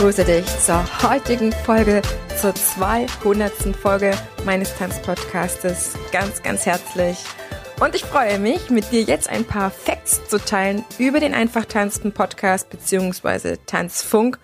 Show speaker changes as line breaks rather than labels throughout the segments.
Begrüße dich zur heutigen Folge, zur 200. Folge meines Tanzpodcastes. Ganz, ganz herzlich. Und ich freue mich, mit dir jetzt ein paar Facts zu teilen über den Einfach tanzen Podcast bzw. Tanzfunk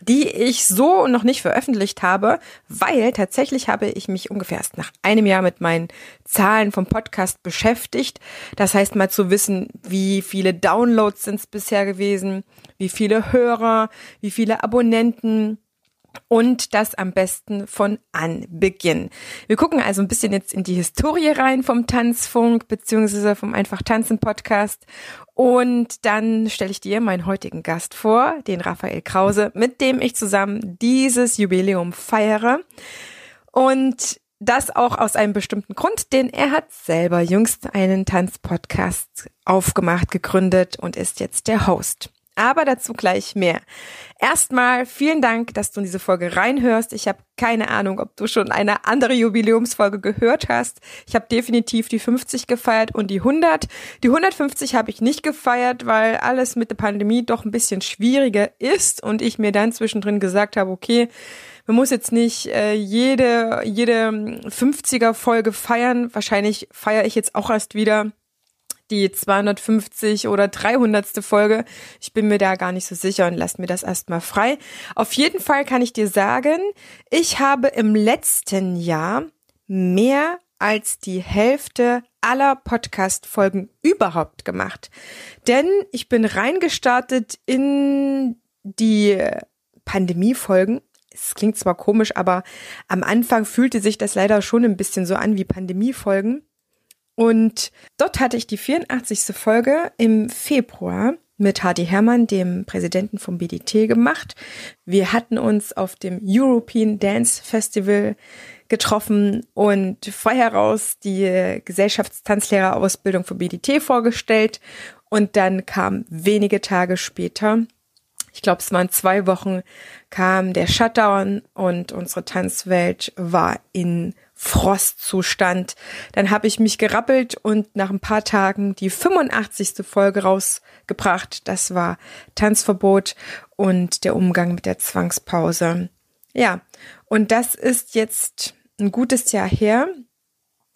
die ich so noch nicht veröffentlicht habe, weil tatsächlich habe ich mich ungefähr erst nach einem Jahr mit meinen Zahlen vom Podcast beschäftigt. Das heißt mal zu wissen, wie viele Downloads sind es bisher gewesen, wie viele Hörer, wie viele Abonnenten, und das am besten von Anbeginn. Wir gucken also ein bisschen jetzt in die Historie rein vom Tanzfunk beziehungsweise vom Einfach Tanzen Podcast und dann stelle ich dir meinen heutigen Gast vor, den Raphael Krause, mit dem ich zusammen dieses Jubiläum feiere und das auch aus einem bestimmten Grund, denn er hat selber jüngst einen Tanzpodcast aufgemacht, gegründet und ist jetzt der Host. Aber dazu gleich mehr. Erstmal vielen Dank, dass du in diese Folge reinhörst. Ich habe keine Ahnung, ob du schon eine andere Jubiläumsfolge gehört hast. Ich habe definitiv die 50 gefeiert und die 100. Die 150 habe ich nicht gefeiert, weil alles mit der Pandemie doch ein bisschen schwieriger ist und ich mir dann zwischendrin gesagt habe, okay, man muss jetzt nicht äh, jede jede 50er Folge feiern. Wahrscheinlich feiere ich jetzt auch erst wieder die 250 oder 300. Folge. Ich bin mir da gar nicht so sicher und lasst mir das erstmal frei. Auf jeden Fall kann ich dir sagen, ich habe im letzten Jahr mehr als die Hälfte aller Podcast-Folgen überhaupt gemacht. Denn ich bin reingestartet in die Pandemie-Folgen. Es klingt zwar komisch, aber am Anfang fühlte sich das leider schon ein bisschen so an wie Pandemie-Folgen. Und dort hatte ich die 84. Folge im Februar mit Hardy Hermann, dem Präsidenten vom BDT, gemacht. Wir hatten uns auf dem European Dance Festival getroffen und frei heraus die Gesellschaftstanzlehrerausbildung vom BDT vorgestellt. Und dann kam wenige Tage später, ich glaube es waren zwei Wochen, kam der Shutdown und unsere Tanzwelt war in Frostzustand. Dann habe ich mich gerappelt und nach ein paar Tagen die 85. Folge rausgebracht. Das war Tanzverbot und der Umgang mit der Zwangspause. Ja, und das ist jetzt ein gutes Jahr her.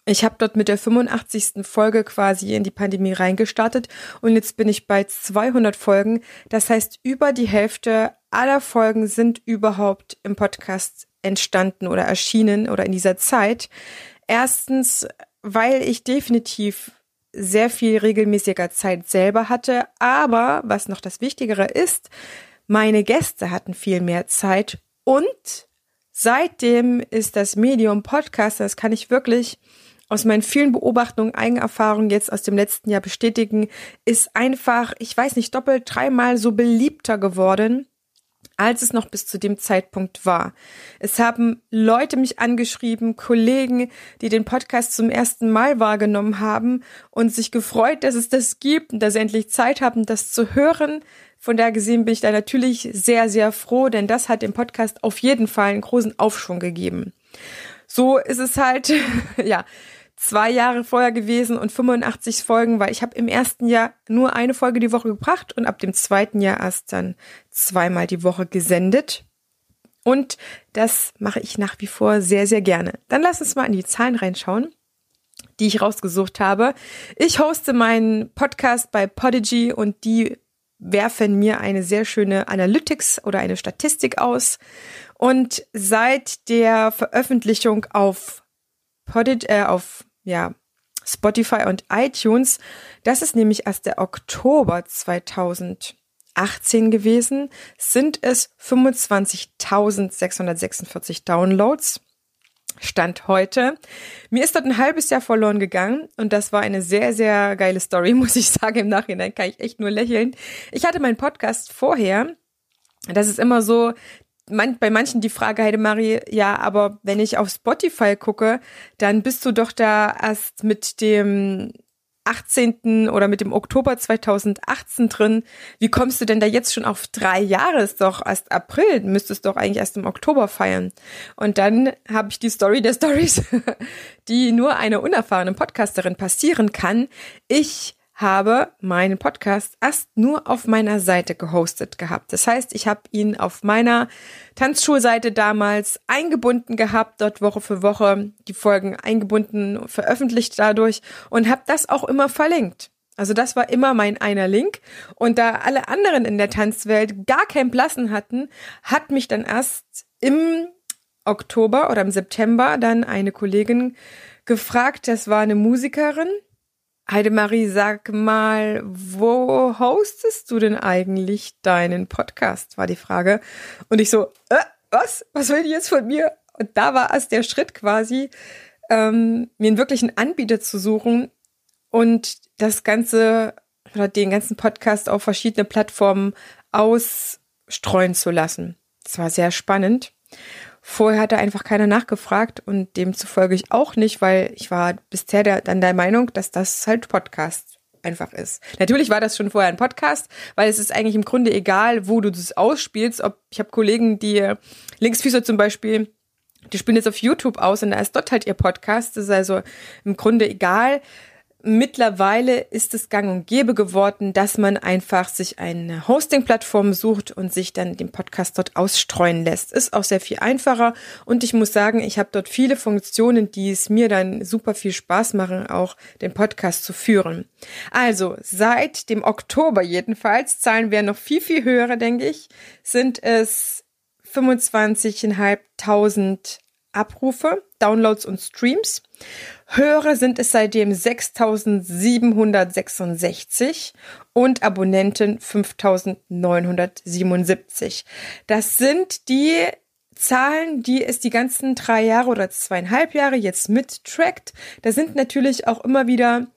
Ich habe dort mit der 85. Folge quasi in die Pandemie reingestartet und jetzt bin ich bei 200 Folgen. Das heißt, über die Hälfte aller Folgen sind überhaupt im Podcast entstanden oder erschienen oder in dieser Zeit. Erstens, weil ich definitiv sehr viel regelmäßiger Zeit selber hatte, aber was noch das Wichtigere ist, meine Gäste hatten viel mehr Zeit. Und seitdem ist das Medium Podcast, das kann ich wirklich aus meinen vielen Beobachtungen, Eigenerfahrungen jetzt aus dem letzten Jahr bestätigen, ist einfach, ich weiß nicht, doppelt, dreimal so beliebter geworden als es noch bis zu dem Zeitpunkt war. Es haben Leute mich angeschrieben, Kollegen, die den Podcast zum ersten Mal wahrgenommen haben und sich gefreut, dass es das gibt und dass sie endlich Zeit haben, das zu hören. Von daher gesehen bin ich da natürlich sehr, sehr froh, denn das hat dem Podcast auf jeden Fall einen großen Aufschwung gegeben. So ist es halt, ja, zwei Jahre vorher gewesen und 85 Folgen, weil ich habe im ersten Jahr nur eine Folge die Woche gebracht und ab dem zweiten Jahr erst dann zweimal die Woche gesendet. Und das mache ich nach wie vor sehr, sehr gerne. Dann lass uns mal in die Zahlen reinschauen, die ich rausgesucht habe. Ich hoste meinen Podcast bei Podigy und die werfen mir eine sehr schöne Analytics oder eine Statistik aus. Und seit der Veröffentlichung auf Podigy, äh, auf ja, Spotify und iTunes. Das ist nämlich erst der Oktober 2018 gewesen. Sind es 25.646 Downloads. Stand heute. Mir ist dort ein halbes Jahr verloren gegangen und das war eine sehr, sehr geile Story, muss ich sagen. Im Nachhinein kann ich echt nur lächeln. Ich hatte meinen Podcast vorher. Das ist immer so, man, bei manchen die Frage, Heidemarie, ja, aber wenn ich auf Spotify gucke, dann bist du doch da erst mit dem 18. oder mit dem Oktober 2018 drin. Wie kommst du denn da jetzt schon auf drei Jahre? Ist doch erst April, müsstest doch eigentlich erst im Oktober feiern. Und dann habe ich die Story der Stories, die nur einer unerfahrenen Podcasterin passieren kann. Ich habe meinen Podcast erst nur auf meiner Seite gehostet gehabt. Das heißt, ich habe ihn auf meiner Tanzschulseite damals eingebunden gehabt, dort Woche für Woche die Folgen eingebunden, veröffentlicht dadurch und habe das auch immer verlinkt. Also das war immer mein einer Link. Und da alle anderen in der Tanzwelt gar kein Blassen hatten, hat mich dann erst im Oktober oder im September dann eine Kollegin gefragt, das war eine Musikerin, Heidemarie, sag mal, wo hostest du denn eigentlich deinen Podcast? War die Frage. Und ich so, äh, was? Was will die jetzt von mir? Und da war es der Schritt quasi, ähm, mir einen wirklichen Anbieter zu suchen und das Ganze oder den ganzen Podcast auf verschiedene Plattformen ausstreuen zu lassen. Das war sehr spannend. Vorher hat da einfach keiner nachgefragt und demzufolge ich auch nicht, weil ich war bisher der, dann der Meinung, dass das halt Podcast einfach ist. Natürlich war das schon vorher ein Podcast, weil es ist eigentlich im Grunde egal, wo du das ausspielst. Ob ich habe Kollegen, die Linksfüßer zum Beispiel, die spielen jetzt auf YouTube aus und da ist dort halt ihr Podcast. Das ist also im Grunde egal. Mittlerweile ist es gang und gäbe geworden, dass man einfach sich eine Hosting-Plattform sucht und sich dann den Podcast dort ausstreuen lässt. Ist auch sehr viel einfacher und ich muss sagen, ich habe dort viele Funktionen, die es mir dann super viel Spaß machen, auch den Podcast zu führen. Also seit dem Oktober jedenfalls, zahlen wir noch viel, viel höher, denke ich, sind es 25.500 Abrufe, Downloads und Streams. Hörer sind es seitdem 6766 und Abonnenten 5977. Das sind die Zahlen, die es die ganzen drei Jahre oder zweieinhalb Jahre jetzt mittrackt. Da sind natürlich auch immer wieder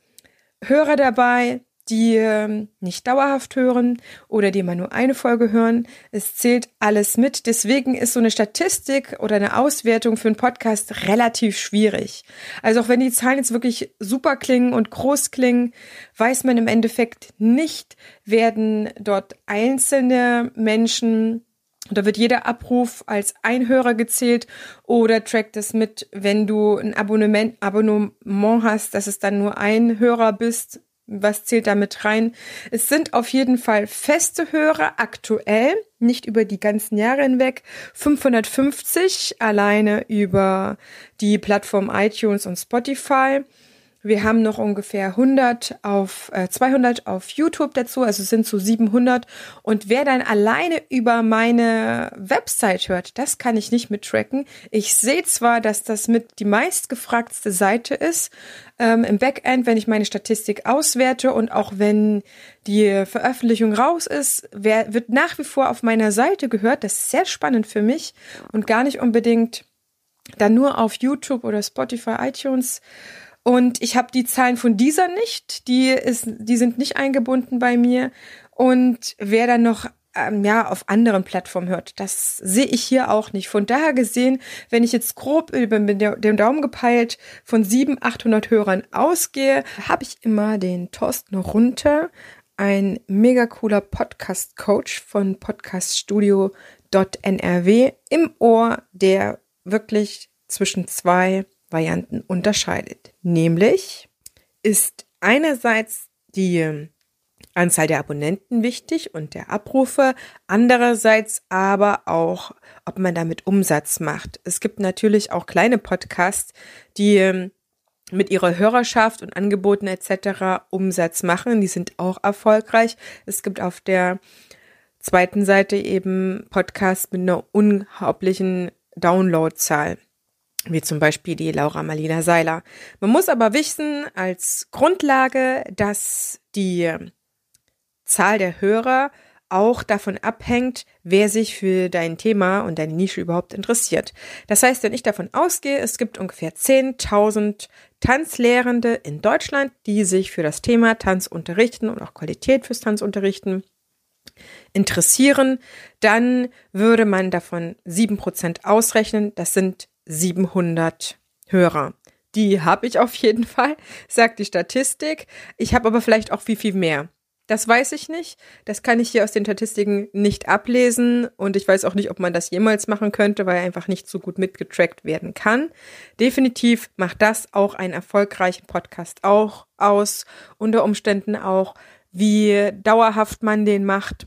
Hörer dabei, die ähm, nicht dauerhaft hören oder die mal nur eine Folge hören. Es zählt alles mit. Deswegen ist so eine Statistik oder eine Auswertung für einen Podcast relativ schwierig. Also auch wenn die Zahlen jetzt wirklich super klingen und groß klingen, weiß man im Endeffekt nicht, werden dort einzelne Menschen da wird jeder Abruf als Einhörer gezählt oder trackt es mit, wenn du ein Abonnement, Abonnement hast, dass es dann nur ein Hörer bist, was zählt damit rein? Es sind auf jeden Fall feste Hörer aktuell, nicht über die ganzen Jahre hinweg. 550 alleine über die Plattform iTunes und Spotify. Wir haben noch ungefähr 100 auf äh, 200 auf YouTube dazu, also sind so 700. Und wer dann alleine über meine Website hört, das kann ich nicht mittracken. Ich sehe zwar, dass das mit die meistgefragteste Seite ist ähm, im Backend, wenn ich meine Statistik auswerte und auch wenn die Veröffentlichung raus ist, wer wird nach wie vor auf meiner Seite gehört. Das ist sehr spannend für mich und gar nicht unbedingt dann nur auf YouTube oder Spotify, iTunes und ich habe die Zahlen von dieser nicht, die ist, die sind nicht eingebunden bei mir. Und wer dann noch ähm, ja auf anderen Plattformen hört, das sehe ich hier auch nicht. Von daher gesehen, wenn ich jetzt grob über dem Daumen gepeilt von 700, 800 Hörern ausgehe, habe ich immer den Thorsten runter, ein mega cooler Podcast-Coach von podcaststudio.nrw im Ohr, der wirklich zwischen zwei Varianten unterscheidet. Nämlich ist einerseits die Anzahl der Abonnenten wichtig und der Abrufe, andererseits aber auch, ob man damit Umsatz macht. Es gibt natürlich auch kleine Podcasts, die ähm, mit ihrer Hörerschaft und Angeboten etc. Umsatz machen. Die sind auch erfolgreich. Es gibt auf der zweiten Seite eben Podcasts mit einer unglaublichen Downloadzahl wie zum Beispiel die Laura Marlina Seiler. Man muss aber wissen als Grundlage, dass die Zahl der Hörer auch davon abhängt, wer sich für dein Thema und deine Nische überhaupt interessiert. Das heißt, wenn ich davon ausgehe, es gibt ungefähr 10.000 Tanzlehrende in Deutschland, die sich für das Thema Tanz unterrichten und auch Qualität fürs Tanzunterrichten interessieren, dann würde man davon 7% ausrechnen. Das sind 700 Hörer. Die habe ich auf jeden Fall, sagt die Statistik. Ich habe aber vielleicht auch viel, viel mehr. Das weiß ich nicht. Das kann ich hier aus den Statistiken nicht ablesen und ich weiß auch nicht, ob man das jemals machen könnte, weil einfach nicht so gut mitgetrackt werden kann. Definitiv macht das auch einen erfolgreichen Podcast auch aus. Unter Umständen auch, wie dauerhaft man den macht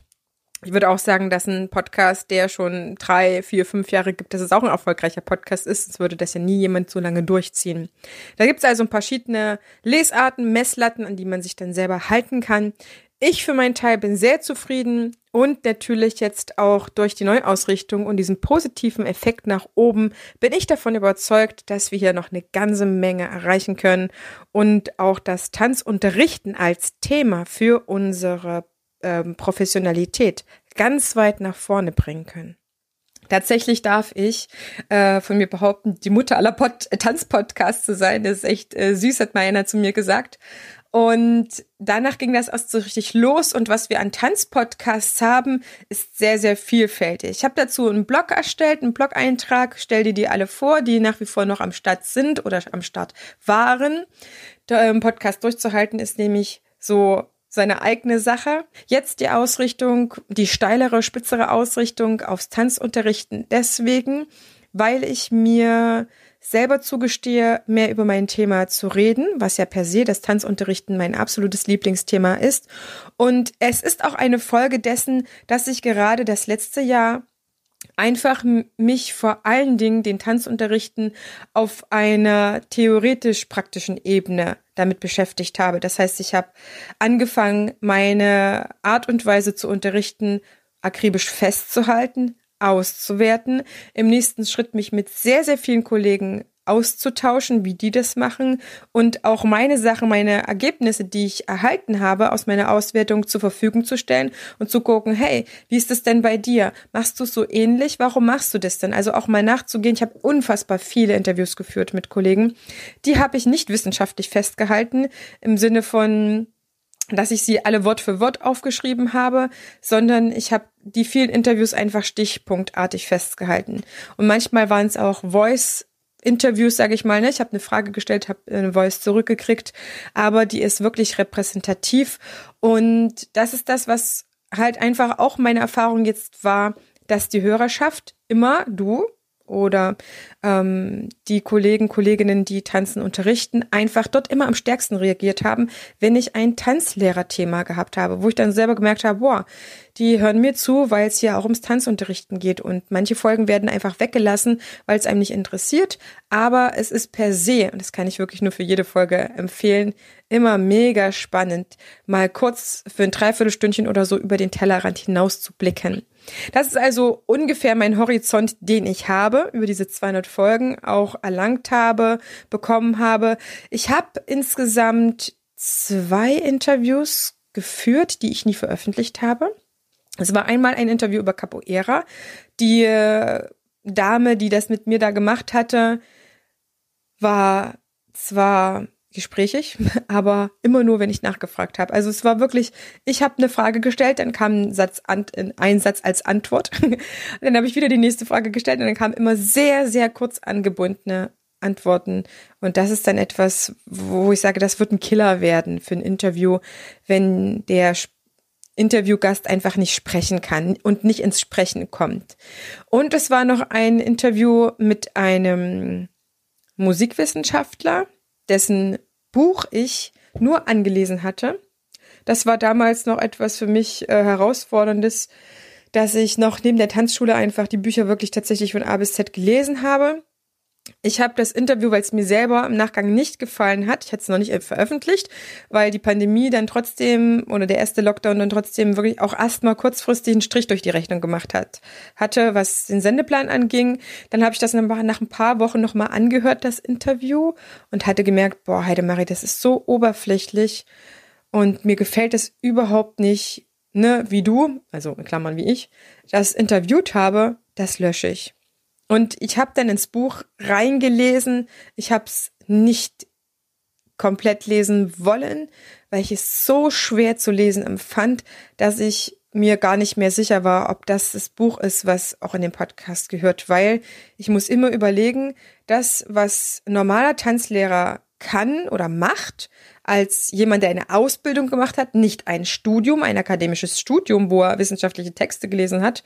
ich würde auch sagen, dass ein Podcast, der schon drei, vier, fünf Jahre gibt, dass es auch ein erfolgreicher Podcast ist. Sonst würde das ja nie jemand so lange durchziehen. Da gibt es also verschiedene Lesarten, Messlatten, an die man sich dann selber halten kann. Ich für meinen Teil bin sehr zufrieden und natürlich jetzt auch durch die Neuausrichtung und diesen positiven Effekt nach oben bin ich davon überzeugt, dass wir hier noch eine ganze Menge erreichen können und auch das Tanzunterrichten als Thema für unsere ähm, Professionalität ganz weit nach vorne bringen können. Tatsächlich darf ich äh, von mir behaupten, die Mutter aller Pod Tanzpodcasts zu sein. Das ist echt äh, süß, hat mal einer zu mir gesagt. Und danach ging das erst so richtig los. Und was wir an Tanzpodcasts haben, ist sehr, sehr vielfältig. Ich habe dazu einen Blog erstellt, einen Blog-Eintrag, stell dir die alle vor, die nach wie vor noch am Start sind oder am Start waren. Der ähm, Podcast durchzuhalten ist nämlich so seine eigene Sache. Jetzt die Ausrichtung, die steilere, spitzere Ausrichtung aufs Tanzunterrichten deswegen, weil ich mir selber zugestehe, mehr über mein Thema zu reden, was ja per se das Tanzunterrichten mein absolutes Lieblingsthema ist. Und es ist auch eine Folge dessen, dass ich gerade das letzte Jahr einfach mich vor allen Dingen den Tanzunterrichten auf einer theoretisch-praktischen Ebene damit beschäftigt habe. Das heißt, ich habe angefangen, meine Art und Weise zu unterrichten akribisch festzuhalten, auszuwerten, im nächsten Schritt mich mit sehr, sehr vielen Kollegen auszutauschen, wie die das machen und auch meine Sachen, meine Ergebnisse, die ich erhalten habe aus meiner Auswertung zur Verfügung zu stellen und zu gucken, hey, wie ist das denn bei dir? Machst du so ähnlich? Warum machst du das denn? Also auch mal nachzugehen. Ich habe unfassbar viele Interviews geführt mit Kollegen. Die habe ich nicht wissenschaftlich festgehalten im Sinne von dass ich sie alle Wort für Wort aufgeschrieben habe, sondern ich habe die vielen Interviews einfach stichpunktartig festgehalten. Und manchmal waren es auch Voice Interviews, sage ich mal, ne? ich habe eine Frage gestellt, habe eine Voice zurückgekriegt, aber die ist wirklich repräsentativ und das ist das, was halt einfach auch meine Erfahrung jetzt war, dass die Hörerschaft immer du oder ähm, die Kollegen, Kolleginnen, die Tanzen unterrichten, einfach dort immer am stärksten reagiert haben, wenn ich ein Tanzlehrerthema gehabt habe, wo ich dann selber gemerkt habe, boah, die hören mir zu, weil es hier auch ums Tanzunterrichten geht und manche Folgen werden einfach weggelassen, weil es einem nicht interessiert, aber es ist per se, und das kann ich wirklich nur für jede Folge empfehlen, immer mega spannend, mal kurz für ein Dreiviertelstündchen oder so über den Tellerrand hinaus zu blicken. Das ist also ungefähr mein Horizont, den ich habe, über diese 200 Folgen auch erlangt habe, bekommen habe. Ich habe insgesamt zwei Interviews geführt, die ich nie veröffentlicht habe. Es war einmal ein Interview über Capoeira. Die äh, Dame, die das mit mir da gemacht hatte, war zwar gesprächig, aber immer nur, wenn ich nachgefragt habe. Also es war wirklich, ich habe eine Frage gestellt, dann kam ein Satz, ein Satz als Antwort. dann habe ich wieder die nächste Frage gestellt und dann kamen immer sehr, sehr kurz angebundene Antworten. Und das ist dann etwas, wo ich sage, das wird ein Killer werden für ein Interview, wenn der Interviewgast einfach nicht sprechen kann und nicht ins Sprechen kommt. Und es war noch ein Interview mit einem Musikwissenschaftler, dessen Buch ich nur angelesen hatte. Das war damals noch etwas für mich äh, herausforderndes, dass ich noch neben der Tanzschule einfach die Bücher wirklich tatsächlich von A bis Z gelesen habe. Ich habe das Interview, weil es mir selber im Nachgang nicht gefallen hat, ich hatte es noch nicht veröffentlicht, weil die Pandemie dann trotzdem oder der erste Lockdown dann trotzdem wirklich auch erstmal kurzfristig einen Strich durch die Rechnung gemacht hat, hatte, was den Sendeplan anging. Dann habe ich das nach ein paar Wochen nochmal angehört, das Interview, und hatte gemerkt, boah, Heidemarie, das ist so oberflächlich und mir gefällt es überhaupt nicht, ne, wie du, also in Klammern wie ich, das interviewt habe, das lösche ich. Und ich habe dann ins Buch reingelesen. Ich habe es nicht komplett lesen wollen, weil ich es so schwer zu lesen empfand, dass ich mir gar nicht mehr sicher war, ob das das Buch ist, was auch in den Podcast gehört, weil ich muss immer überlegen, das, was normaler Tanzlehrer kann oder macht, als jemand, der eine Ausbildung gemacht hat, nicht ein Studium, ein akademisches Studium, wo er wissenschaftliche Texte gelesen hat,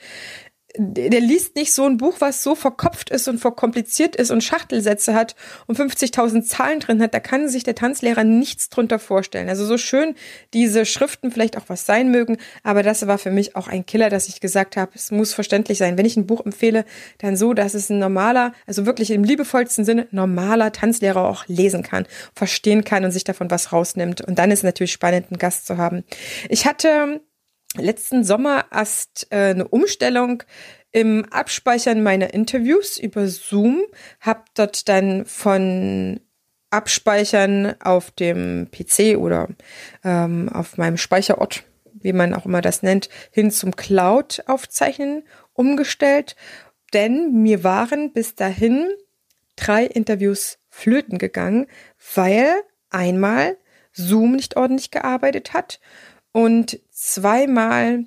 der liest nicht so ein Buch, was so verkopft ist und verkompliziert ist und Schachtelsätze hat und 50.000 Zahlen drin hat. Da kann sich der Tanzlehrer nichts drunter vorstellen. Also so schön diese Schriften vielleicht auch was sein mögen, aber das war für mich auch ein Killer, dass ich gesagt habe, es muss verständlich sein. Wenn ich ein Buch empfehle, dann so, dass es ein normaler, also wirklich im liebevollsten Sinne normaler Tanzlehrer auch lesen kann, verstehen kann und sich davon was rausnimmt. Und dann ist es natürlich spannend, einen Gast zu haben. Ich hatte letzten Sommer erst äh, eine Umstellung im Abspeichern meiner Interviews über Zoom, hab dort dann von Abspeichern auf dem PC oder ähm, auf meinem Speicherort, wie man auch immer das nennt, hin zum Cloud aufzeichnen umgestellt. Denn mir waren bis dahin drei Interviews flöten gegangen, weil einmal Zoom nicht ordentlich gearbeitet hat und zweimal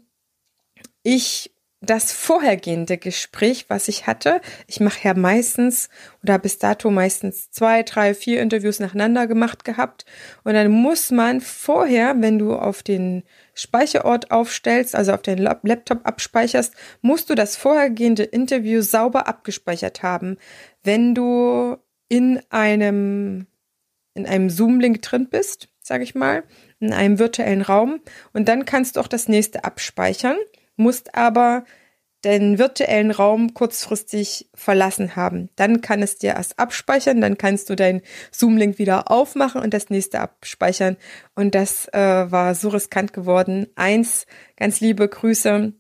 ich das vorhergehende Gespräch, was ich hatte, ich mache ja meistens oder bis dato meistens zwei, drei, vier Interviews nacheinander gemacht gehabt. Und dann muss man vorher, wenn du auf den Speicherort aufstellst, also auf den Laptop abspeicherst, musst du das vorhergehende Interview sauber abgespeichert haben. Wenn du in einem, in einem Zoom-Link drin bist, sage ich mal, in einem virtuellen Raum und dann kannst du auch das nächste abspeichern, musst aber den virtuellen Raum kurzfristig verlassen haben. Dann kann es dir erst abspeichern, dann kannst du deinen Zoom-Link wieder aufmachen und das nächste abspeichern. Und das äh, war so riskant geworden. Eins, ganz liebe Grüße,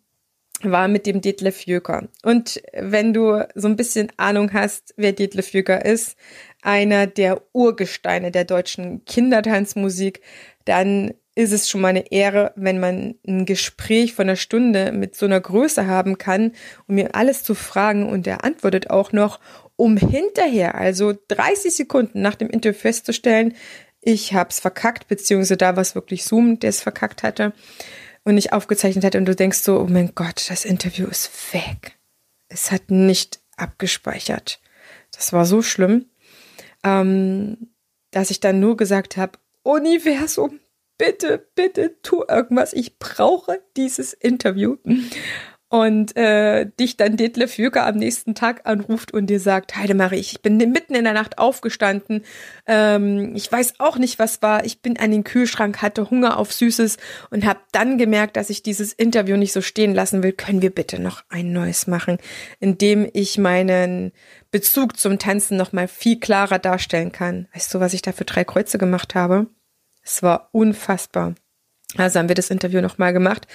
war mit dem Detlef Jöker. Und wenn du so ein bisschen Ahnung hast, wer Detlef Jöker ist, einer der Urgesteine der deutschen Kindertanzmusik, dann ist es schon mal eine Ehre, wenn man ein Gespräch von einer Stunde mit so einer Größe haben kann, um mir alles zu fragen und er antwortet auch noch, um hinterher, also 30 Sekunden nach dem Interview festzustellen, ich hab's verkackt, beziehungsweise da war es wirklich Zoom, der es verkackt hatte und nicht aufgezeichnet hatte und du denkst so, oh mein Gott, das Interview ist weg. Es hat nicht abgespeichert. Das war so schlimm, ähm, dass ich dann nur gesagt habe, Universum, bitte, bitte tu irgendwas. Ich brauche dieses Interview. Und äh, dich dann Detlef Jüger am nächsten Tag anruft und dir sagt, Heidemarie, ich bin mitten in der Nacht aufgestanden. Ähm, ich weiß auch nicht, was war. Ich bin an den Kühlschrank, hatte Hunger auf Süßes und habe dann gemerkt, dass ich dieses Interview nicht so stehen lassen will. Können wir bitte noch ein neues machen, in dem ich meinen Bezug zum Tanzen noch mal viel klarer darstellen kann. Weißt du, was ich da für drei Kreuze gemacht habe? Es war unfassbar. Also haben wir das Interview nochmal gemacht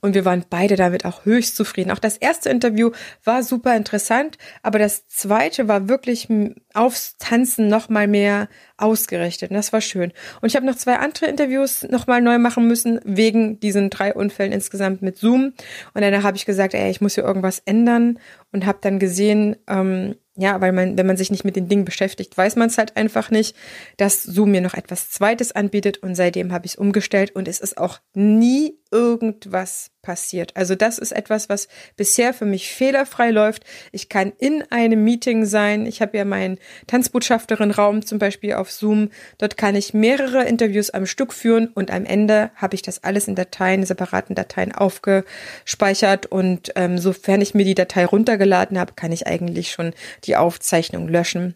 und wir waren beide damit auch höchst zufrieden. Auch das erste Interview war super interessant, aber das zweite war wirklich aufs Tanzen nochmal mehr ausgerichtet und das war schön. Und ich habe noch zwei andere Interviews nochmal neu machen müssen, wegen diesen drei Unfällen insgesamt mit Zoom. Und dann habe ich gesagt, ey, ich muss hier irgendwas ändern und habe dann gesehen, ähm, ja, weil man, wenn man sich nicht mit den Dingen beschäftigt, weiß man es halt einfach nicht, dass Zoom mir noch etwas Zweites anbietet und seitdem habe ich es umgestellt und es ist auch nie irgendwas passiert. Also das ist etwas, was bisher für mich fehlerfrei läuft. Ich kann in einem Meeting sein. Ich habe ja meinen Tanzbotschafterin-Raum zum Beispiel auf Zoom. Dort kann ich mehrere Interviews am Stück führen und am Ende habe ich das alles in Dateien, separaten Dateien aufgespeichert und ähm, sofern ich mir die Datei runtergeladen habe, kann ich eigentlich schon die Aufzeichnung löschen.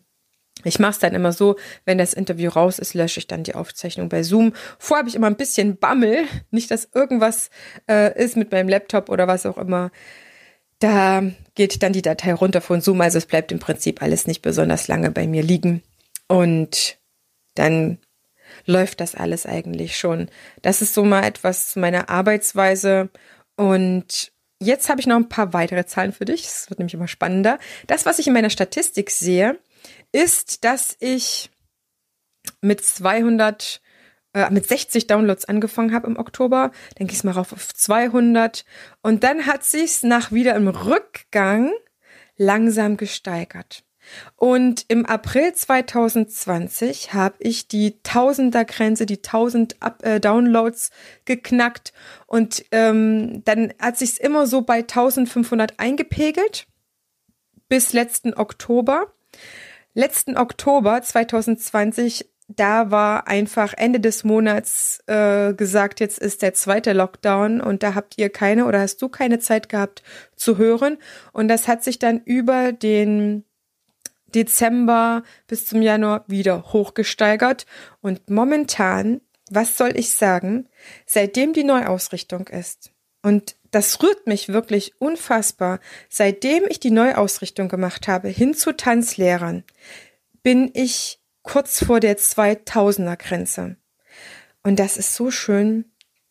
Ich mache es dann immer so, wenn das Interview raus ist, lösche ich dann die Aufzeichnung bei Zoom. Vorher habe ich immer ein bisschen Bammel, nicht dass irgendwas äh, ist mit meinem Laptop oder was auch immer. Da geht dann die Datei runter von Zoom, also es bleibt im Prinzip alles nicht besonders lange bei mir liegen. Und dann läuft das alles eigentlich schon. Das ist so mal etwas zu meiner Arbeitsweise. Und jetzt habe ich noch ein paar weitere Zahlen für dich. Es wird nämlich immer spannender. Das, was ich in meiner Statistik sehe, ist, dass ich mit 200 äh, mit 60 Downloads angefangen habe im Oktober. Dann ging es mal rauf auf 200. Und dann hat sich's nach wieder im Rückgang langsam gesteigert. Und im April 2020 habe ich die Tausender-Grenze, die 1000 Up äh, Downloads geknackt. Und ähm, dann hat sich's immer so bei 1500 eingepegelt bis letzten Oktober. Letzten Oktober 2020 da war einfach Ende des Monats äh, gesagt, jetzt ist der zweite Lockdown und da habt ihr keine oder hast du keine Zeit gehabt zu hören. Und das hat sich dann über den Dezember bis zum Januar wieder hochgesteigert. Und momentan, was soll ich sagen, seitdem die Neuausrichtung ist, und das rührt mich wirklich unfassbar, seitdem ich die Neuausrichtung gemacht habe hin zu Tanzlehrern, bin ich kurz vor der 2000er Grenze. Und das ist so schön.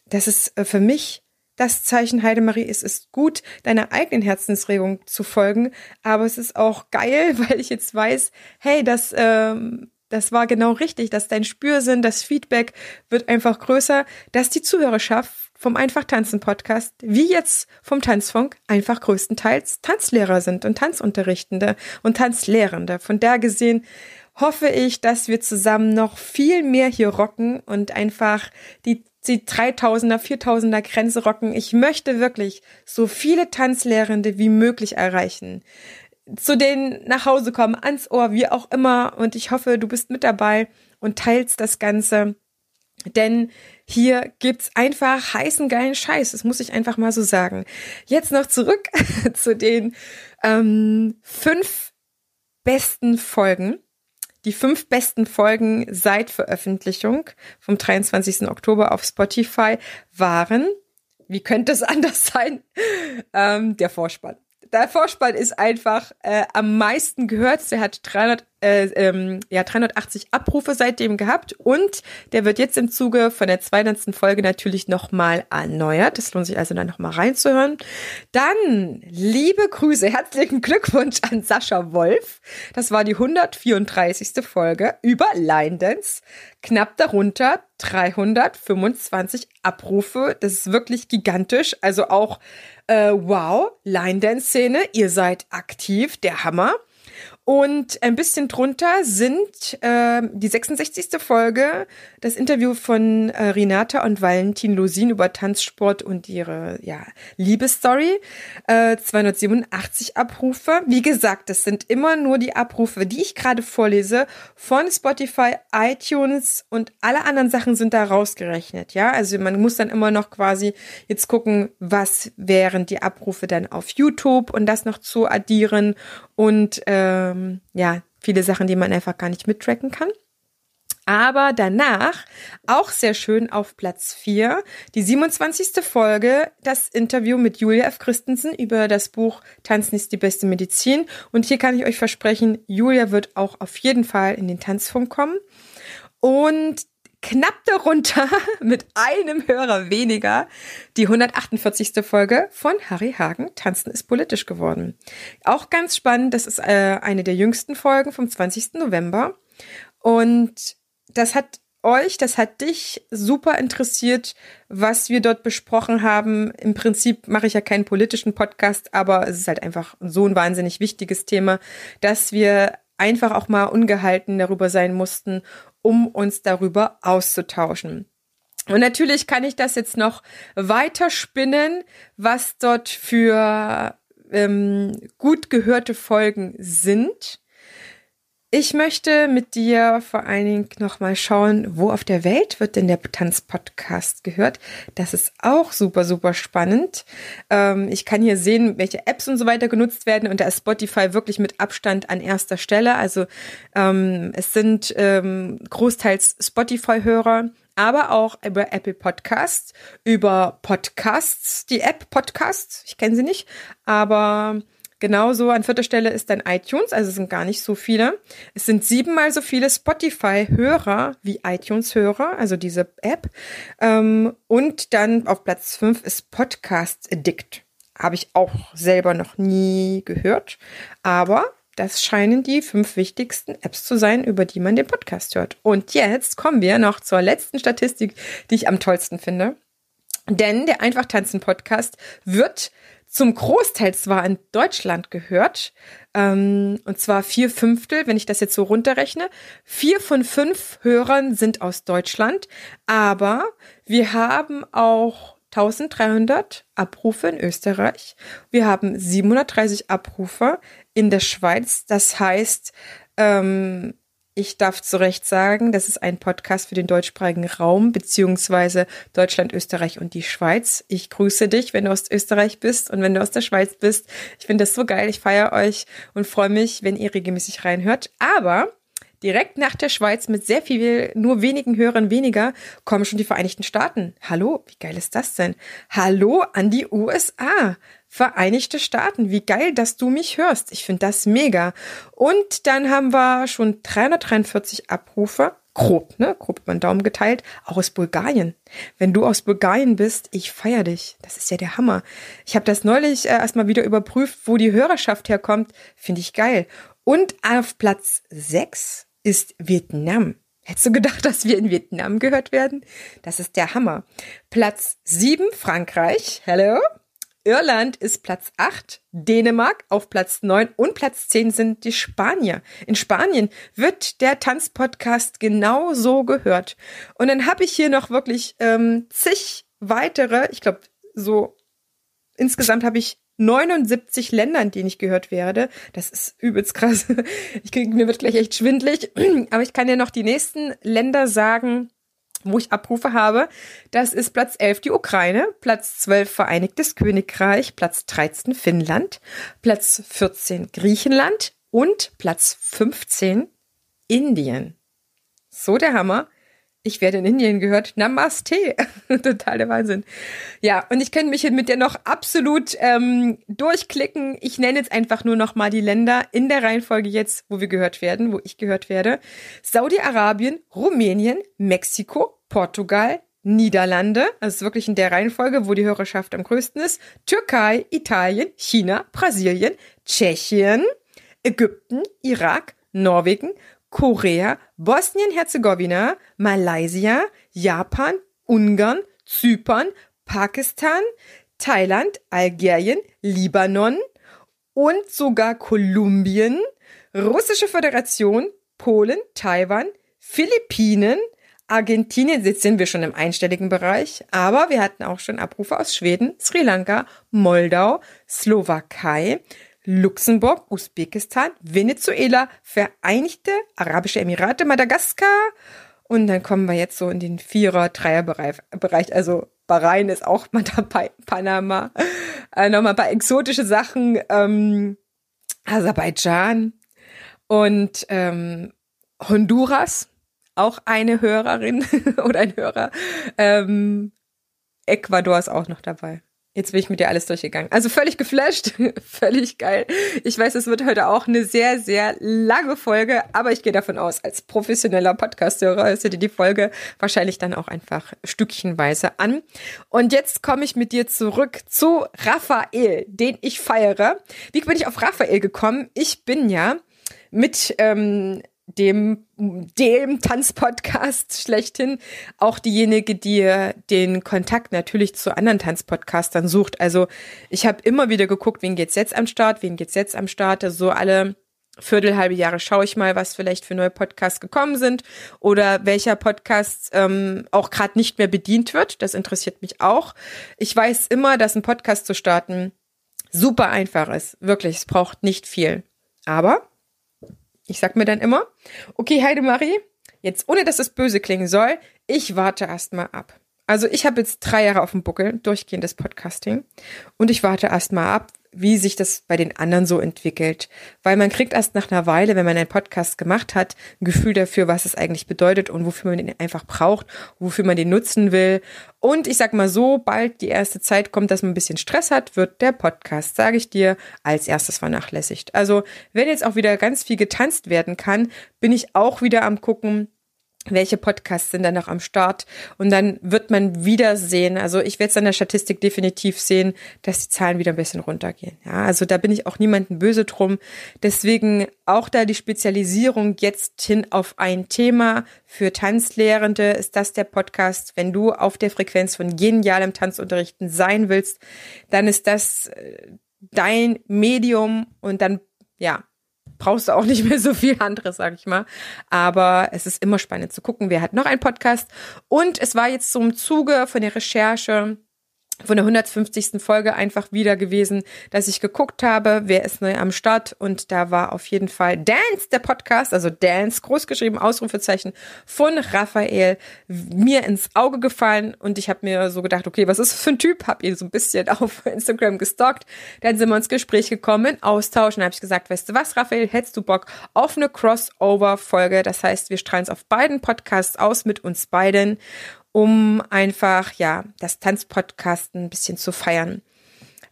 Das ist äh, für mich das Zeichen Heidemarie. Es ist gut, deiner eigenen Herzensregung zu folgen, aber es ist auch geil, weil ich jetzt weiß, hey, das, ähm, das war genau richtig, dass dein Spürsinn, das Feedback wird einfach größer, dass die Zuhörerschaft vom Einfach Tanzen Podcast, wie jetzt vom Tanzfunk, einfach größtenteils Tanzlehrer sind und Tanzunterrichtende und Tanzlehrende. Von der gesehen hoffe ich, dass wir zusammen noch viel mehr hier rocken und einfach die, die 3000er, 4000er Grenze rocken. Ich möchte wirklich so viele Tanzlehrende wie möglich erreichen. Zu denen nach Hause kommen, ans Ohr, wie auch immer. Und ich hoffe, du bist mit dabei und teilst das Ganze. Denn hier gibt's einfach heißen geilen Scheiß. Das muss ich einfach mal so sagen. Jetzt noch zurück zu den ähm, fünf besten Folgen die fünf besten Folgen seit Veröffentlichung vom 23. Oktober auf Spotify waren, wie könnte es anders sein, ähm, der Vorspann der Vorspann ist einfach äh, am meisten gehört. Der hat 300, äh, ähm, ja, 380 Abrufe seitdem gehabt und der wird jetzt im Zuge von der 200. Folge natürlich nochmal erneuert. Das lohnt sich also dann nochmal reinzuhören. Dann, liebe Grüße, herzlichen Glückwunsch an Sascha Wolf. Das war die 134. Folge über Line Dance. Knapp darunter 325 Abrufe. Das ist wirklich gigantisch. Also auch äh, wow, Line-Dance-Szene, ihr seid aktiv, der Hammer. Und ein bisschen drunter sind äh, die 66. Folge, das Interview von äh, Renata und Valentin Losin über Tanzsport und ihre ja, Liebesstory. Äh, 287 Abrufe. Wie gesagt, das sind immer nur die Abrufe, die ich gerade vorlese von Spotify, iTunes und alle anderen Sachen sind da rausgerechnet. Ja, also man muss dann immer noch quasi jetzt gucken, was wären die Abrufe dann auf YouTube und das noch zu addieren und ähm, ja, viele Sachen, die man einfach gar nicht mittracken kann. Aber danach, auch sehr schön auf Platz 4, die 27. Folge, das Interview mit Julia F. Christensen über das Buch Tanzen ist die beste Medizin. Und hier kann ich euch versprechen, Julia wird auch auf jeden Fall in den Tanzfunk kommen. Und knapp darunter mit einem Hörer weniger die 148. Folge von Harry Hagen. Tanzen ist politisch geworden. Auch ganz spannend, das ist äh, eine der jüngsten Folgen vom 20. November. Und das hat euch, das hat dich super interessiert, was wir dort besprochen haben. Im Prinzip mache ich ja keinen politischen Podcast, aber es ist halt einfach so ein wahnsinnig wichtiges Thema, dass wir einfach auch mal ungehalten darüber sein mussten um uns darüber auszutauschen. Und natürlich kann ich das jetzt noch weiter spinnen, was dort für ähm, gut gehörte Folgen sind. Ich möchte mit dir vor allen Dingen nochmal schauen, wo auf der Welt wird denn der Tanzpodcast gehört. Das ist auch super, super spannend. Ähm, ich kann hier sehen, welche Apps und so weiter genutzt werden und da ist Spotify wirklich mit Abstand an erster Stelle. Also ähm, es sind ähm, großteils Spotify-Hörer, aber auch über Apple Podcasts, über Podcasts, die App Podcasts, ich kenne sie nicht, aber Genauso an vierter Stelle ist dann iTunes, also es sind gar nicht so viele. Es sind siebenmal so viele Spotify-Hörer wie iTunes-Hörer, also diese App. Ähm, und dann auf Platz fünf ist Podcast Addict. Habe ich auch selber noch nie gehört. Aber das scheinen die fünf wichtigsten Apps zu sein, über die man den Podcast hört. Und jetzt kommen wir noch zur letzten Statistik, die ich am tollsten finde. Denn der Einfach tanzen Podcast wird zum Großteil zwar in Deutschland gehört, ähm, und zwar vier Fünftel, wenn ich das jetzt so runterrechne. Vier von fünf Hörern sind aus Deutschland, aber wir haben auch 1300 Abrufe in Österreich. Wir haben 730 Abrufe in der Schweiz. Das heißt, ähm, ich darf zu Recht sagen, das ist ein Podcast für den deutschsprachigen Raum, beziehungsweise Deutschland, Österreich und die Schweiz. Ich grüße dich, wenn du aus Österreich bist und wenn du aus der Schweiz bist. Ich finde das so geil. Ich feiere euch und freue mich, wenn ihr regelmäßig reinhört. Aber direkt nach der Schweiz mit sehr viel, nur wenigen Hörern weniger, kommen schon die Vereinigten Staaten. Hallo, wie geil ist das denn? Hallo an die USA. Vereinigte Staaten. Wie geil, dass du mich hörst. Ich finde das mega. Und dann haben wir schon 343 Abrufe. Grob, ne? Grob über den Daumen geteilt. Auch aus Bulgarien. Wenn du aus Bulgarien bist, ich feier dich. Das ist ja der Hammer. Ich habe das neulich äh, erstmal wieder überprüft, wo die Hörerschaft herkommt. Finde ich geil. Und auf Platz 6 ist Vietnam. Hättest du gedacht, dass wir in Vietnam gehört werden? Das ist der Hammer. Platz 7 Frankreich. Hello. Irland ist Platz 8, Dänemark auf Platz 9 und Platz 10 sind die Spanier. In Spanien wird der Tanzpodcast genau so gehört. Und dann habe ich hier noch wirklich ähm, zig weitere, ich glaube so insgesamt habe ich 79 Ländern, die nicht gehört werde. Das ist übelst krass. Ich krieg, mir wird gleich echt schwindlig. Aber ich kann dir noch die nächsten Länder sagen, wo ich Abrufe habe. Das ist Platz 11 die Ukraine, Platz 12 Vereinigtes Königreich, Platz 13 Finnland, Platz 14 Griechenland und Platz 15 Indien. So der Hammer ich werde in Indien gehört. Namaste. Total der Wahnsinn. Ja, und ich kann mich mit dir noch absolut ähm, durchklicken. Ich nenne jetzt einfach nur noch mal die Länder in der Reihenfolge jetzt, wo wir gehört werden, wo ich gehört werde. Saudi-Arabien, Rumänien, Mexiko, Portugal, Niederlande, das ist wirklich in der Reihenfolge, wo die Hörerschaft am größten ist, Türkei, Italien, China, Brasilien, Tschechien, Ägypten, Irak, Norwegen, Korea, Bosnien-Herzegowina, Malaysia, Japan, Ungarn, Zypern, Pakistan, Thailand, Algerien, Libanon und sogar Kolumbien, Russische Föderation, Polen, Taiwan, Philippinen, Argentinien, jetzt sind wir schon im einstelligen Bereich, aber wir hatten auch schon Abrufe aus Schweden, Sri Lanka, Moldau, Slowakei, Luxemburg, Usbekistan, Venezuela, Vereinigte Arabische Emirate, Madagaskar. Und dann kommen wir jetzt so in den Vierer-, Dreier-Bereich. Also Bahrain ist auch mal dabei, Panama. Äh, nochmal ein paar exotische Sachen. Ähm, Aserbaidschan und ähm, Honduras, auch eine Hörerin oder ein Hörer. Ähm, Ecuador ist auch noch dabei. Jetzt bin ich mit dir alles durchgegangen. Also völlig geflasht, völlig geil. Ich weiß, es wird heute auch eine sehr, sehr lange Folge, aber ich gehe davon aus, als professioneller Podcast-Hörer hörst du dir die Folge wahrscheinlich dann auch einfach stückchenweise an. Und jetzt komme ich mit dir zurück zu Raphael, den ich feiere. Wie bin ich auf Raphael gekommen? Ich bin ja mit ähm, dem, dem Tanzpodcast schlechthin auch diejenige, die den Kontakt natürlich zu anderen Tanzpodcastern sucht. Also ich habe immer wieder geguckt, wen geht's jetzt am Start, wen geht's jetzt am Start. Also so alle Viertel, halbe Jahre schaue ich mal, was vielleicht für neue Podcasts gekommen sind oder welcher Podcast ähm, auch gerade nicht mehr bedient wird. Das interessiert mich auch. Ich weiß immer, dass ein Podcast zu starten super einfach ist. Wirklich, es braucht nicht viel. Aber ich sag mir dann immer, okay, Heidemarie, jetzt ohne dass es böse klingen soll, ich warte erst mal ab. Also ich habe jetzt drei Jahre auf dem Buckel, durchgehendes Podcasting. Und ich warte erst mal ab, wie sich das bei den anderen so entwickelt. Weil man kriegt erst nach einer Weile, wenn man einen Podcast gemacht hat, ein Gefühl dafür, was es eigentlich bedeutet und wofür man den einfach braucht, wofür man den nutzen will. Und ich sag mal so, bald die erste Zeit kommt, dass man ein bisschen Stress hat, wird der Podcast, sage ich dir, als erstes vernachlässigt. Also wenn jetzt auch wieder ganz viel getanzt werden kann, bin ich auch wieder am gucken, welche Podcasts sind dann noch am Start und dann wird man wieder sehen, also ich werde es an der Statistik definitiv sehen, dass die Zahlen wieder ein bisschen runtergehen. Ja, also da bin ich auch niemanden böse drum. Deswegen auch da die Spezialisierung jetzt hin auf ein Thema für Tanzlehrende ist das der Podcast. Wenn du auf der Frequenz von genialem Tanzunterrichten sein willst, dann ist das äh, dein Medium und dann ja, brauchst du auch nicht mehr so viel anderes, sag ich mal. Aber es ist immer spannend zu gucken, wer hat noch einen Podcast. Und es war jetzt so im Zuge von der Recherche von der 150. Folge einfach wieder gewesen, dass ich geguckt habe, wer ist neu am Start und da war auf jeden Fall Dance, der Podcast, also Dance, großgeschrieben, Ausrufezeichen von Raphael, mir ins Auge gefallen und ich habe mir so gedacht, okay, was ist das für ein Typ? Hab ihn so ein bisschen auf Instagram gestalkt, dann sind wir ins Gespräch gekommen, in Austausch und habe ich gesagt, weißt du was, Raphael, hättest du Bock auf eine Crossover-Folge? Das heißt, wir strahlen es auf beiden Podcasts aus mit uns beiden um einfach, ja, das Tanzpodcast ein bisschen zu feiern.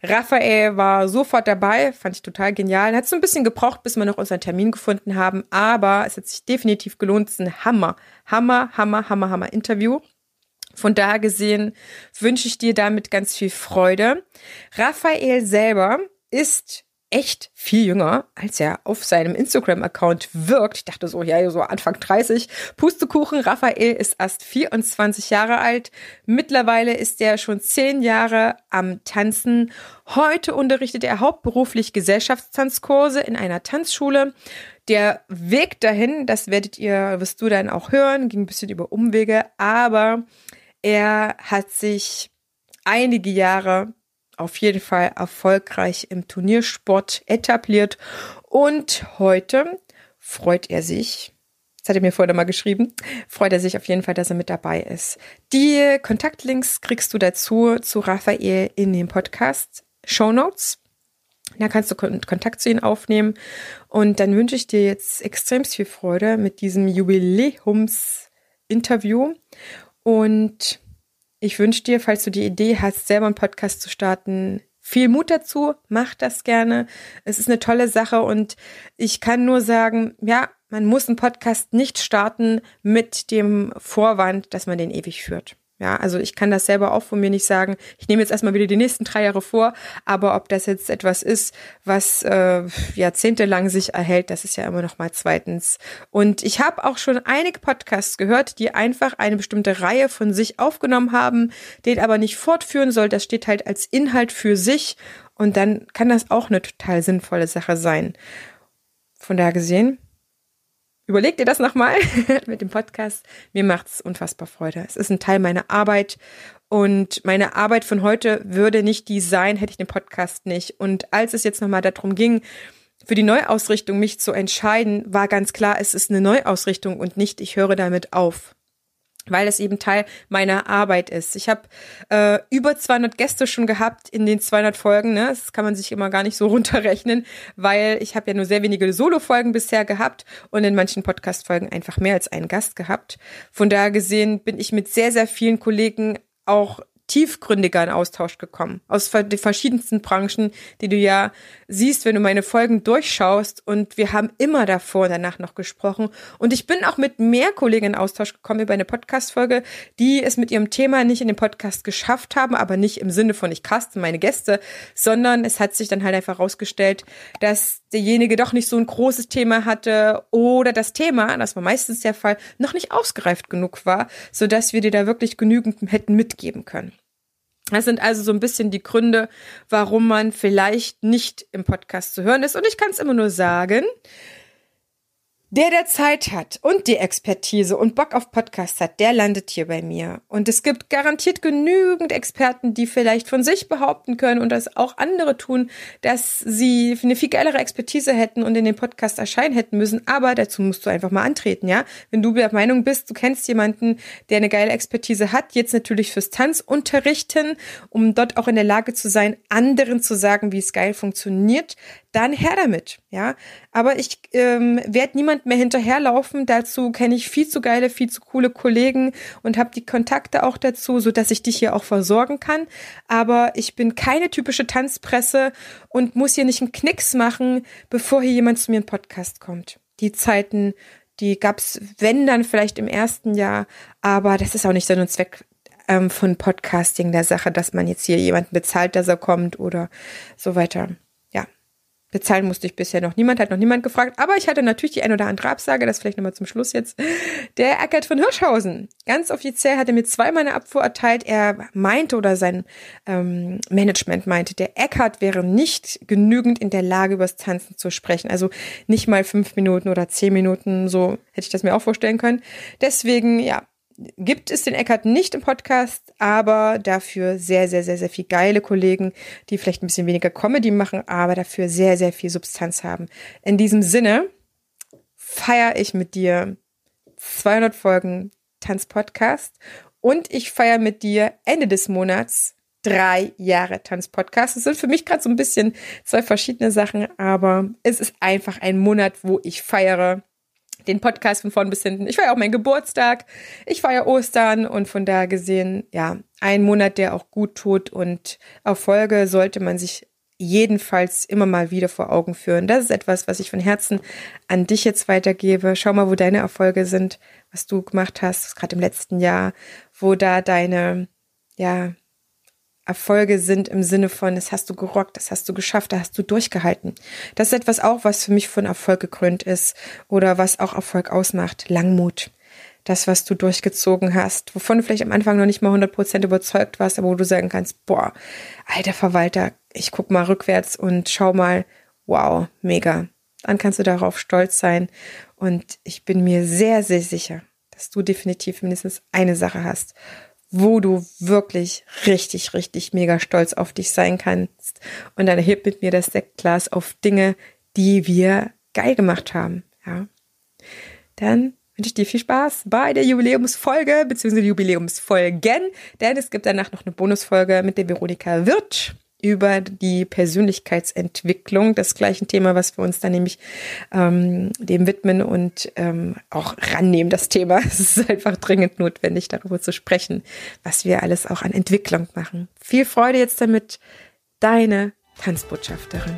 Raphael war sofort dabei, fand ich total genial. Hat so ein bisschen gebraucht, bis wir noch unseren Termin gefunden haben, aber es hat sich definitiv gelohnt. Es ist ein Hammer, Hammer, Hammer, Hammer, Hammer Interview. Von daher gesehen wünsche ich dir damit ganz viel Freude. Raphael selber ist echt viel jünger, als er auf seinem Instagram-Account wirkt. Ich dachte so, ja, so Anfang 30. Pustekuchen, Raphael ist erst 24 Jahre alt. Mittlerweile ist er schon 10 Jahre am Tanzen. Heute unterrichtet er hauptberuflich Gesellschaftstanzkurse in einer Tanzschule. Der Weg dahin, das werdet ihr, wirst du dann auch hören, ging ein bisschen über Umwege, aber er hat sich einige Jahre auf jeden Fall erfolgreich im Turniersport etabliert. Und heute freut er sich, das hat er mir vorher mal geschrieben, freut er sich auf jeden Fall, dass er mit dabei ist. Die Kontaktlinks kriegst du dazu zu Raphael in dem Podcast Show Notes. Da kannst du Kontakt zu ihm aufnehmen. Und dann wünsche ich dir jetzt extrem viel Freude mit diesem Jubiläums-Interview. Und ich wünsche dir, falls du die Idee hast, selber einen Podcast zu starten, viel Mut dazu, mach das gerne. Es ist eine tolle Sache und ich kann nur sagen, ja, man muss einen Podcast nicht starten mit dem Vorwand, dass man den ewig führt. Ja, also ich kann das selber auch von mir nicht sagen. Ich nehme jetzt erstmal wieder die nächsten drei Jahre vor, aber ob das jetzt etwas ist, was äh, jahrzehntelang sich erhält, das ist ja immer noch mal zweitens. Und ich habe auch schon einige Podcasts gehört, die einfach eine bestimmte Reihe von sich aufgenommen haben, den aber nicht fortführen soll. Das steht halt als Inhalt für sich und dann kann das auch eine total sinnvolle Sache sein. Von daher gesehen, Überleg dir das nochmal mit dem Podcast. Mir macht's unfassbar Freude. Es ist ein Teil meiner Arbeit und meine Arbeit von heute würde nicht die sein, hätte ich den Podcast nicht. Und als es jetzt nochmal darum ging, für die Neuausrichtung mich zu entscheiden, war ganz klar, es ist eine Neuausrichtung und nicht, ich höre damit auf weil es eben Teil meiner Arbeit ist. Ich habe äh, über 200 Gäste schon gehabt in den 200 Folgen. Ne? Das kann man sich immer gar nicht so runterrechnen, weil ich habe ja nur sehr wenige Solo-Folgen bisher gehabt und in manchen Podcast-Folgen einfach mehr als einen Gast gehabt. Von daher gesehen bin ich mit sehr, sehr vielen Kollegen auch tiefgründiger in Austausch gekommen. Aus den verschiedensten Branchen, die du ja siehst, wenn du meine Folgen durchschaust. Und wir haben immer davor und danach noch gesprochen. Und ich bin auch mit mehr Kollegen in Austausch gekommen über eine Podcast-Folge, die es mit ihrem Thema nicht in den Podcast geschafft haben, aber nicht im Sinne von ich caste meine Gäste, sondern es hat sich dann halt einfach herausgestellt, dass derjenige doch nicht so ein großes Thema hatte oder das Thema, das war meistens der Fall, noch nicht ausgereift genug war, sodass wir dir da wirklich genügend hätten mitgeben können. Das sind also so ein bisschen die Gründe, warum man vielleicht nicht im Podcast zu hören ist. Und ich kann es immer nur sagen, der, der Zeit hat und die Expertise und Bock auf Podcast hat, der landet hier bei mir. Und es gibt garantiert genügend Experten, die vielleicht von sich behaupten können und das auch andere tun, dass sie eine viel geilere Expertise hätten und in den Podcast erscheinen hätten müssen. Aber dazu musst du einfach mal antreten, ja? Wenn du der Meinung bist, du kennst jemanden, der eine geile Expertise hat, jetzt natürlich fürs Tanzunterrichten, um dort auch in der Lage zu sein, anderen zu sagen, wie es geil funktioniert, dann her damit, ja. Aber ich ähm, werde niemand mehr hinterherlaufen. Dazu kenne ich viel zu geile, viel zu coole Kollegen und habe die Kontakte auch dazu, so dass ich dich hier auch versorgen kann. Aber ich bin keine typische Tanzpresse und muss hier nicht einen Knicks machen, bevor hier jemand zu mir in Podcast kommt. Die Zeiten, Die gab's, wenn dann vielleicht im ersten Jahr, aber das ist auch nicht Sinn und Zweck ähm, von Podcasting der Sache, dass man jetzt hier jemanden bezahlt, dass er kommt oder so weiter. Bezahlen musste ich bisher noch niemand, hat noch niemand gefragt. Aber ich hatte natürlich die ein oder andere Absage, das vielleicht nochmal zum Schluss jetzt. Der Eckert von Hirschhausen. Ganz offiziell hat er mir zweimal eine Abfuhr erteilt. Er meinte oder sein ähm, Management meinte, der Eckert wäre nicht genügend in der Lage, übers Tanzen zu sprechen. Also nicht mal fünf Minuten oder zehn Minuten, so hätte ich das mir auch vorstellen können. Deswegen, ja, gibt es den Eckart nicht im Podcast, aber dafür sehr, sehr, sehr, sehr viel geile Kollegen, die vielleicht ein bisschen weniger Comedy machen, aber dafür sehr, sehr viel Substanz haben. In diesem Sinne feiere ich mit dir 200 Folgen Tanzpodcast und ich feiere mit dir Ende des Monats drei Jahre Tanzpodcast. Das sind für mich gerade so ein bisschen zwei verschiedene Sachen, aber es ist einfach ein Monat, wo ich feiere den Podcast von vorn bis hinten. Ich feiere auch meinen Geburtstag, ich feiere Ostern und von da gesehen, ja, ein Monat, der auch gut tut und Erfolge sollte man sich jedenfalls immer mal wieder vor Augen führen. Das ist etwas, was ich von Herzen an dich jetzt weitergebe. Schau mal, wo deine Erfolge sind, was du gemacht hast, gerade im letzten Jahr, wo da deine, ja, Erfolge sind im Sinne von, das hast du gerockt, das hast du geschafft, da hast du durchgehalten. Das ist etwas auch, was für mich von Erfolg gekrönt ist oder was auch Erfolg ausmacht. Langmut. Das, was du durchgezogen hast, wovon du vielleicht am Anfang noch nicht mal 100% überzeugt warst, aber wo du sagen kannst, boah, alter Verwalter, ich guck mal rückwärts und schau mal, wow, mega. Dann kannst du darauf stolz sein. Und ich bin mir sehr, sehr sicher, dass du definitiv mindestens eine Sache hast, wo du wirklich richtig, richtig mega stolz auf dich sein kannst. Und dann hebt mit mir das Sektglas auf Dinge, die wir geil gemacht haben. Ja. Dann wünsche ich dir viel Spaß bei der Jubiläumsfolge bzw. Jubiläumsfolgen, denn es gibt danach noch eine Bonusfolge mit der Veronika Wirtsch über die Persönlichkeitsentwicklung, das gleiche Thema, was wir uns dann nämlich ähm, dem widmen und ähm, auch rannehmen, das Thema. Es ist einfach dringend notwendig, darüber zu sprechen, was wir alles auch an Entwicklung machen. Viel Freude jetzt damit, deine Tanzbotschafterin.